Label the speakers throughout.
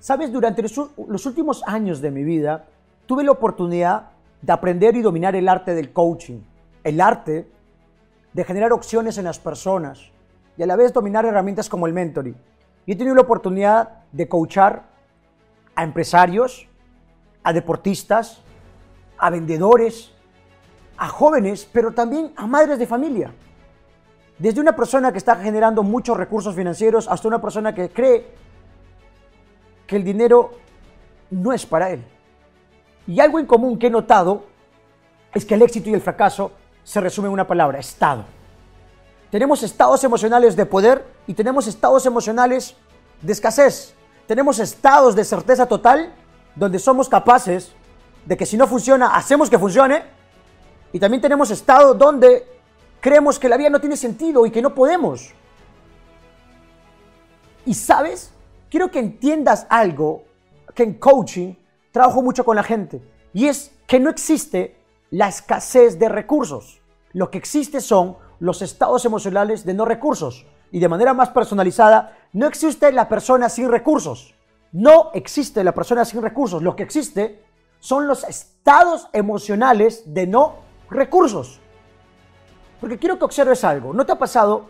Speaker 1: Sabes, durante los últimos años de mi vida tuve la oportunidad de aprender y dominar el arte del coaching, el arte de generar opciones en las personas y a la vez dominar herramientas como el mentoring. Y he tenido la oportunidad de coachar a empresarios, a deportistas, a vendedores, a jóvenes, pero también a madres de familia. Desde una persona que está generando muchos recursos financieros hasta una persona que cree que el dinero no es para él. Y algo en común que he notado es que el éxito y el fracaso se resumen en una palabra, estado. Tenemos estados emocionales de poder y tenemos estados emocionales de escasez. Tenemos estados de certeza total donde somos capaces de que si no funciona, hacemos que funcione. Y también tenemos estados donde creemos que la vida no tiene sentido y que no podemos. Y sabes, quiero que entiendas algo que en coaching trabajo mucho con la gente. Y es que no existe la escasez de recursos. Lo que existe son los estados emocionales de no recursos. Y de manera más personalizada, no existe la persona sin recursos. No existe la persona sin recursos. Lo que existe son los estados emocionales de no recursos. Porque quiero que observes algo. ¿No te ha pasado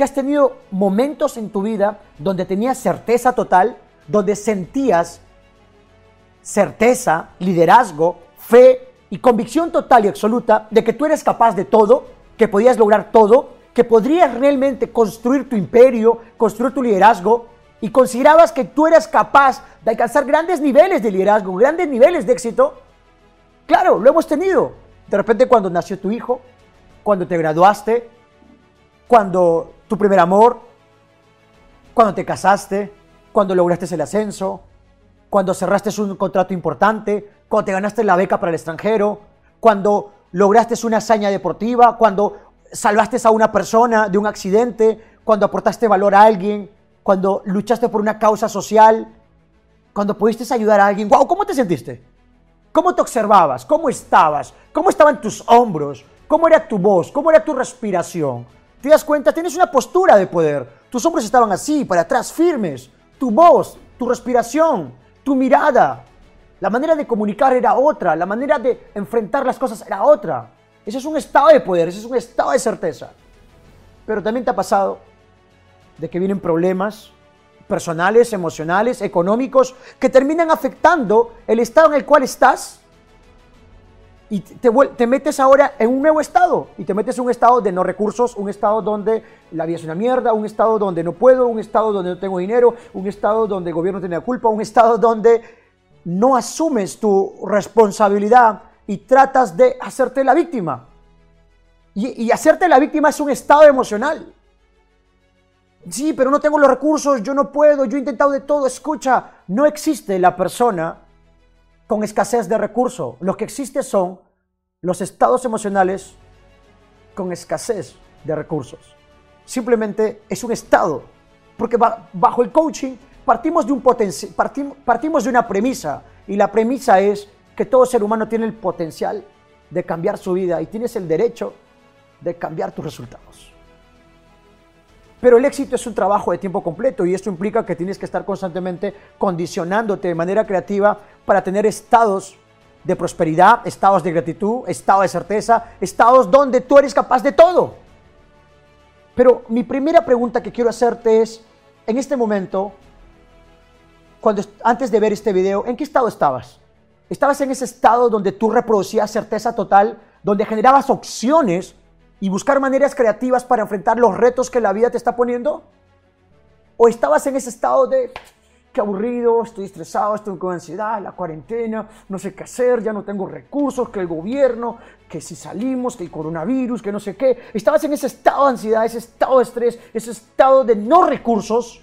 Speaker 1: que has tenido momentos en tu vida donde tenías certeza total, donde sentías certeza, liderazgo, fe y convicción total y absoluta de que tú eres capaz de todo, que podías lograr todo, que podrías realmente construir tu imperio, construir tu liderazgo y considerabas que tú eras capaz de alcanzar grandes niveles de liderazgo, grandes niveles de éxito? Claro, lo hemos tenido. De repente cuando nació tu hijo, cuando te graduaste, cuando tu primer amor, cuando te casaste, cuando lograste el ascenso, cuando cerraste un contrato importante, cuando te ganaste la beca para el extranjero, cuando lograste una hazaña deportiva, cuando salvaste a una persona de un accidente, cuando aportaste valor a alguien, cuando luchaste por una causa social, cuando pudiste ayudar a alguien. ¡Wow! ¿Cómo te sentiste? ¿Cómo te observabas? ¿Cómo estabas? ¿Cómo estaban tus hombros? ¿Cómo era tu voz? ¿Cómo era tu respiración? ¿Te das cuenta? Tienes una postura de poder. Tus hombros estaban así, para atrás, firmes. Tu voz, tu respiración, tu mirada. La manera de comunicar era otra. La manera de enfrentar las cosas era otra. Ese es un estado de poder, ese es un estado de certeza. Pero también te ha pasado de que vienen problemas personales, emocionales, económicos, que terminan afectando el estado en el cual estás y te, te, metes ahora en un nuevo estado y te metes en un estado de no recursos, un estado donde la vida es una mierda, un estado donde no puedo, un estado donde no tengo dinero, un estado donde el gobierno tiene la culpa, un estado donde no asumes tu responsabilidad y tratas de hacerte la víctima. Y, y hacerte la víctima es un estado emocional. Sí, pero no tengo los recursos, yo no puedo, yo he intentado de todo. Escucha, no existe la persona con escasez de recursos. Lo que existe son los estados emocionales con escasez de recursos. Simplemente es un estado, porque bajo el coaching partimos de, un partimos, partimos de una premisa, y la premisa es que todo ser humano tiene el potencial de cambiar su vida y tienes el derecho de cambiar tus resultados. Pero el éxito es un trabajo de tiempo completo y esto implica que tienes que estar constantemente condicionándote de manera creativa para tener estados de prosperidad, estados de gratitud, estados de certeza, estados donde tú eres capaz de todo. Pero mi primera pregunta que quiero hacerte es, en este momento, cuando, antes de ver este video, ¿en qué estado estabas? ¿Estabas en ese estado donde tú reproducías certeza total, donde generabas opciones y buscar maneras creativas para enfrentar los retos que la vida te está poniendo? ¿O estabas en ese estado de, qué aburrido, estoy estresado, estoy con ansiedad, la cuarentena, no sé qué hacer, ya no tengo recursos, que el gobierno, que si salimos, que el coronavirus, que no sé qué? Estabas en ese estado de ansiedad, ese estado de estrés, ese estado de no recursos.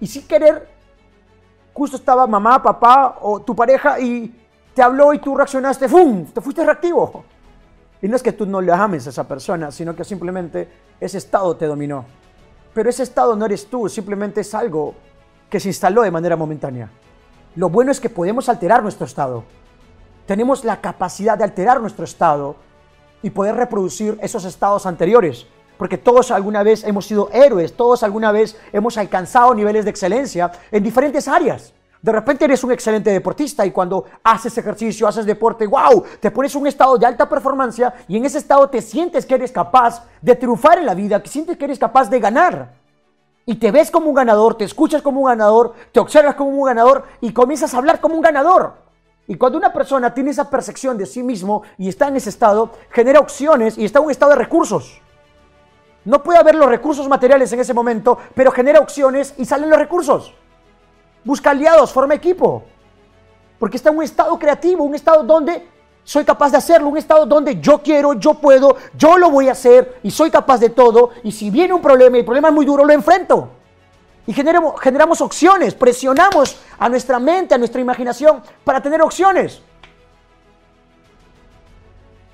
Speaker 1: Y sin querer, justo estaba mamá, papá o tu pareja y te habló y tú reaccionaste, ¡fum! Te fuiste reactivo. Y no es que tú no le ames a esa persona, sino que simplemente ese estado te dominó. Pero ese estado no eres tú, simplemente es algo que se instaló de manera momentánea. Lo bueno es que podemos alterar nuestro estado. Tenemos la capacidad de alterar nuestro estado y poder reproducir esos estados anteriores. porque todos alguna vez hemos sido héroes, todos alguna vez hemos alcanzado niveles de excelencia en diferentes áreas. De repente eres un excelente deportista y cuando haces ejercicio, haces deporte, wow, te pones un estado de alta performance y en ese estado te sientes que eres capaz de triunfar en la vida, que sientes que eres capaz de ganar. Y te ves como un ganador, te escuchas como un ganador, te observas como un ganador y comienzas a hablar como un ganador. Y cuando una persona tiene esa percepción de sí mismo y está en ese estado, genera opciones y está en un estado de recursos. No puede haber los recursos materiales en ese momento, pero genera opciones y salen los recursos. Busca aliados, forma equipo. Porque está en un estado creativo, un estado donde soy capaz de hacerlo, un estado donde yo quiero, yo puedo, yo lo voy a hacer y soy capaz de todo. Y si viene un problema y el problema es muy duro, lo enfrento. Y generamos, generamos opciones, presionamos a nuestra mente, a nuestra imaginación para tener opciones.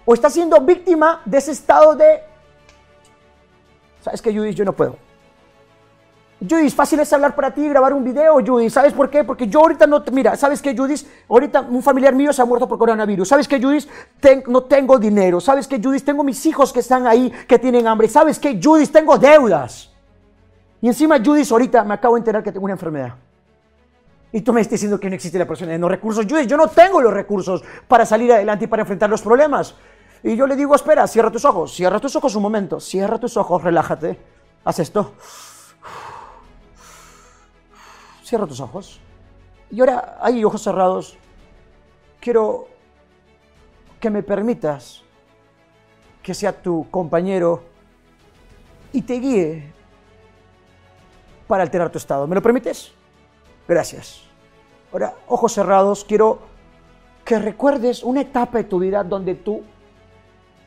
Speaker 1: O está siendo víctima de ese estado de, ¿sabes qué, Judith? Yo no puedo. Judith, fácil es hablar para ti, grabar un video, Judith. ¿Sabes por qué? Porque yo ahorita no, mira, ¿sabes qué, Judith? Ahorita un familiar mío se ha muerto por coronavirus. ¿Sabes qué, Judith? no tengo dinero. ¿Sabes qué, Judith? Tengo mis hijos que están ahí, que tienen hambre. ¿Sabes qué, Judith? Tengo deudas. Y encima, Judith, ahorita me acabo de enterar que tengo una enfermedad. Y tú me estás diciendo que no existe la persona de no recursos. Judith, yo no tengo los recursos para salir adelante y para enfrentar los problemas. Y yo le digo, espera, cierra tus ojos, cierra tus ojos un momento, cierra tus ojos, relájate, haz esto. Cierra tus ojos. Y ahora, hay ojos cerrados. Quiero que me permitas que sea tu compañero y te guíe para alterar tu estado. ¿Me lo permites? Gracias. Ahora, ojos cerrados, quiero que recuerdes una etapa de tu vida donde tú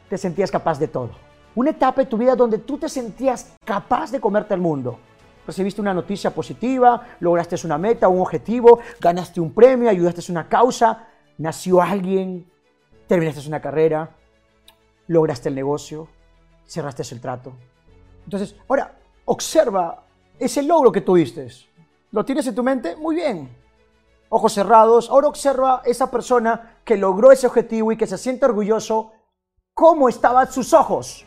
Speaker 1: te sentías capaz de todo. Una etapa de tu vida donde tú te sentías capaz de comerte el mundo recibiste una noticia positiva, lograste una meta, un objetivo, ganaste un premio, ayudaste a una causa, nació alguien, terminaste una carrera, lograste el negocio, cerraste el trato. Entonces, ahora, observa ese logro que tuviste. ¿Lo tienes en tu mente? Muy bien. Ojos cerrados. Ahora observa esa persona que logró ese objetivo y que se siente orgulloso. ¿Cómo estaban sus ojos?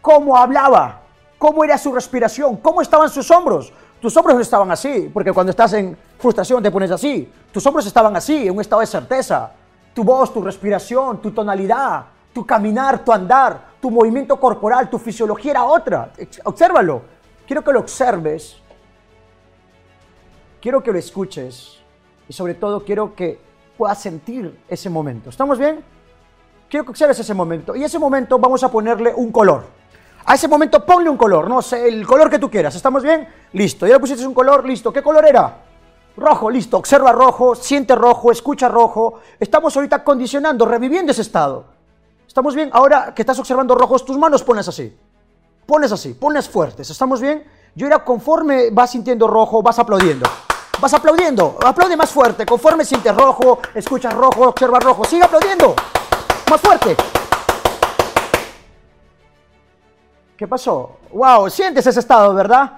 Speaker 1: ¿Cómo hablaba? Cómo era su respiración, cómo estaban sus hombros. Tus hombros no estaban así, porque cuando estás en frustración te pones así. Tus hombros estaban así, en un estado de certeza. Tu voz, tu respiración, tu tonalidad, tu caminar, tu andar, tu movimiento corporal, tu fisiología era otra. Obsérvalo. Quiero que lo observes. Quiero que lo escuches. Y sobre todo quiero que puedas sentir ese momento. ¿Estamos bien? Quiero que observes ese momento. Y ese momento vamos a ponerle un color. A ese momento ponle un color, no sé, el color que tú quieras. ¿Estamos bien? Listo. Ya le pusiste un color, listo. ¿Qué color era? Rojo, listo. Observa rojo, siente rojo, escucha rojo. Estamos ahorita condicionando, reviviendo ese estado. ¿Estamos bien? Ahora que estás observando rojos, tus manos pones así. Pones así, pones fuertes. ¿Estamos bien? Yo era conforme vas sintiendo rojo, vas aplaudiendo. Vas aplaudiendo. Aplaude más fuerte. Conforme sientes rojo, escuchas rojo, observa rojo. Sigue aplaudiendo. Más fuerte. ¿Qué pasó? ¡Wow! Sientes ese estado, ¿verdad?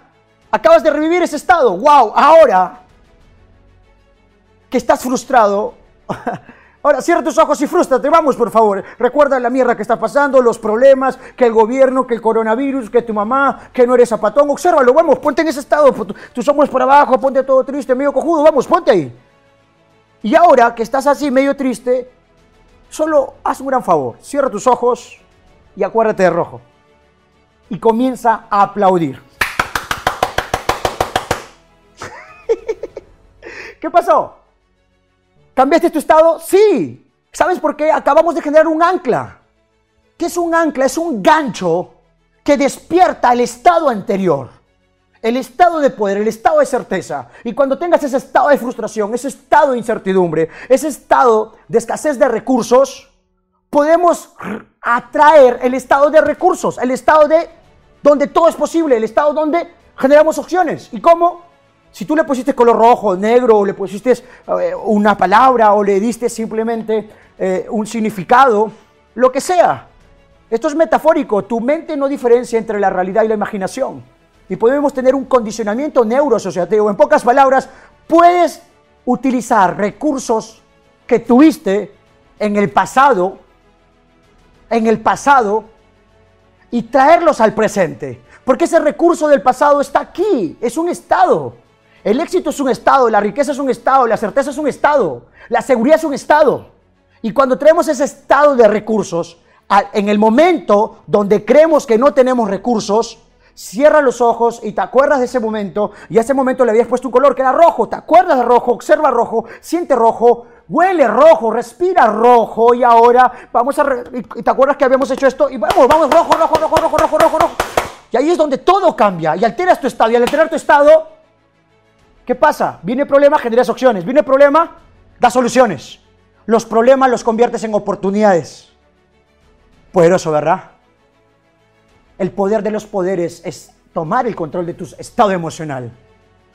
Speaker 1: Acabas de revivir ese estado. ¡Wow! Ahora que estás frustrado. Ahora, cierra tus ojos y frustrate. Vamos, por favor. Recuerda la mierda que está pasando, los problemas, que el gobierno, que el coronavirus, que tu mamá, que no eres zapatón. Obsérvalo, vamos, ponte en ese estado. Tus ojos por abajo, ponte todo triste, medio cojudo. Vamos, ponte ahí. Y ahora que estás así, medio triste, solo haz un gran favor. Cierra tus ojos y acuérdate de rojo y comienza a aplaudir. ¿Qué pasó? ¿Cambiaste tu estado? Sí. ¿Sabes por qué? Acabamos de generar un ancla. ¿Qué es un ancla? Es un gancho que despierta el estado anterior. El estado de poder, el estado de certeza. Y cuando tengas ese estado de frustración, ese estado de incertidumbre, ese estado de escasez de recursos, podemos atraer el estado de recursos, el estado de donde todo es posible, el estado donde generamos opciones. ¿Y cómo? Si tú le pusiste color rojo, negro, o le pusiste eh, una palabra, o le diste simplemente eh, un significado, lo que sea. Esto es metafórico, tu mente no diferencia entre la realidad y la imaginación. Y podemos tener un condicionamiento neurosociativo. En pocas palabras, puedes utilizar recursos que tuviste en el pasado, en el pasado, y traerlos al presente. Porque ese recurso del pasado está aquí, es un estado. El éxito es un estado, la riqueza es un estado, la certeza es un estado, la seguridad es un estado. Y cuando traemos ese estado de recursos, en el momento donde creemos que no tenemos recursos, cierra los ojos y te acuerdas de ese momento, y a ese momento le habías puesto un color que era rojo, te acuerdas de rojo, observa rojo, siente rojo, huele rojo, respira rojo, y ahora vamos a... y te acuerdas que habíamos hecho esto, y vamos, vamos, rojo, rojo, rojo, rojo, rojo, rojo, rojo. Y ahí es donde todo cambia y alteras tu estado. Y al alterar tu estado, ¿qué pasa? Viene problema, generas opciones. Viene problema, da soluciones. Los problemas los conviertes en oportunidades. Poderoso, ¿verdad? El poder de los poderes es tomar el control de tu estado emocional.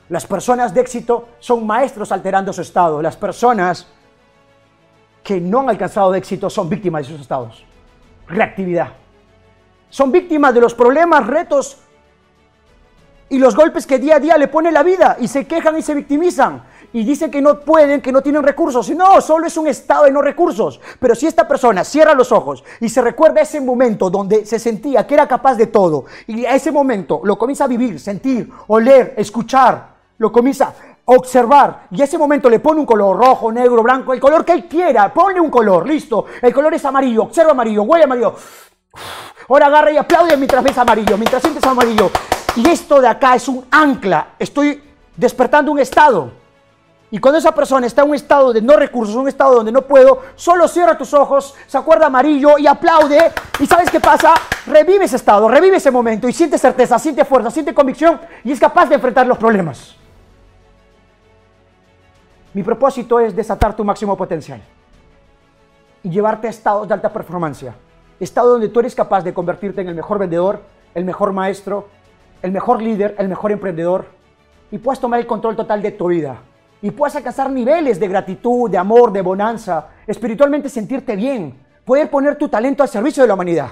Speaker 1: Las personas de éxito son maestros alterando su estado. Las personas que no han alcanzado de éxito son víctimas de sus estados. Reactividad. Son víctimas de los problemas, retos y los golpes que día a día le pone la vida y se quejan y se victimizan y dicen que no pueden, que no tienen recursos. No, solo es un estado de no recursos. Pero si esta persona cierra los ojos y se recuerda ese momento donde se sentía que era capaz de todo y a ese momento lo comienza a vivir, sentir, oler, escuchar, lo comienza a observar y a ese momento le pone un color rojo, negro, blanco, el color que él quiera, ponle un color, listo. El color es amarillo, observa amarillo, huele amarillo. Ahora agarra y aplaude mientras ves amarillo, mientras sientes amarillo. Y esto de acá es un ancla. Estoy despertando un estado. Y cuando esa persona está en un estado de no recursos, un estado donde no puedo, solo cierra tus ojos, se acuerda amarillo y aplaude. ¿Y sabes qué pasa? Revive ese estado, revive ese momento y siente certeza, siente fuerza, siente convicción y es capaz de enfrentar los problemas. Mi propósito es desatar tu máximo potencial y llevarte a estados de alta performance estado donde tú eres capaz de convertirte en el mejor vendedor, el mejor maestro, el mejor líder, el mejor emprendedor, y puedas tomar el control total de tu vida, y puedas alcanzar niveles de gratitud, de amor, de bonanza, espiritualmente sentirte bien, poder poner tu talento al servicio de la humanidad,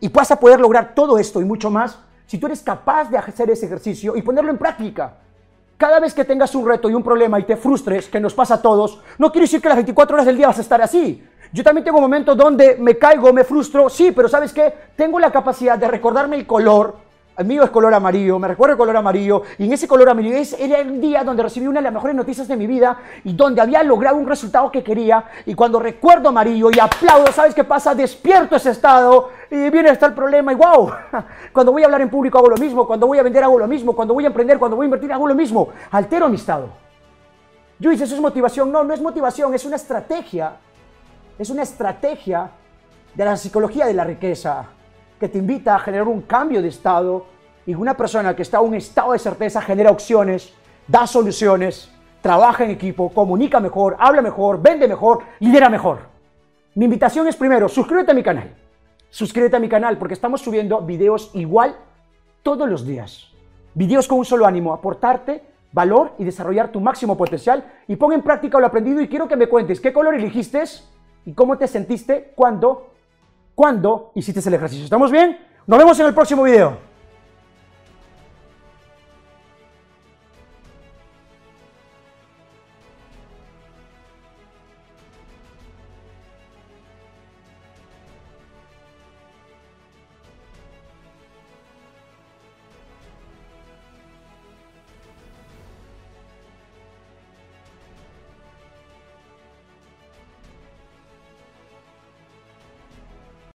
Speaker 1: y puedas poder lograr todo esto y mucho más si tú eres capaz de hacer ese ejercicio y ponerlo en práctica. Cada vez que tengas un reto y un problema y te frustres, que nos pasa a todos, no quiere decir que las 24 horas del día vas a estar así. Yo también tengo momentos donde me caigo, me frustro, sí, pero ¿sabes qué? Tengo la capacidad de recordarme el color. Mío es color amarillo, me recuerdo el color amarillo, y en ese color amarillo era el día donde recibí una de las mejores noticias de mi vida y donde había logrado un resultado que quería. Y cuando recuerdo amarillo y aplaudo, ¿sabes qué pasa? Despierto ese estado y viene hasta el problema y wow. Cuando voy a hablar en público hago lo mismo, cuando voy a vender hago lo mismo, cuando voy a emprender, cuando voy a invertir hago lo mismo. Altero mi estado. Yo dice, eso es motivación. No, no es motivación, es una estrategia es una estrategia de la psicología de la riqueza que te invita a generar un cambio de estado y una persona que está en un estado de certeza genera opciones, da soluciones, trabaja en equipo, comunica mejor, habla mejor, vende mejor, lidera mejor. Mi invitación es primero, suscríbete a mi canal. Suscríbete a mi canal porque estamos subiendo videos igual todos los días. Videos con un solo ánimo, aportarte valor y desarrollar tu máximo potencial y pon en práctica lo aprendido y quiero que me cuentes qué color elegiste y cómo te sentiste cuando, cuando hiciste el ejercicio. ¿Estamos bien? Nos vemos en el próximo video.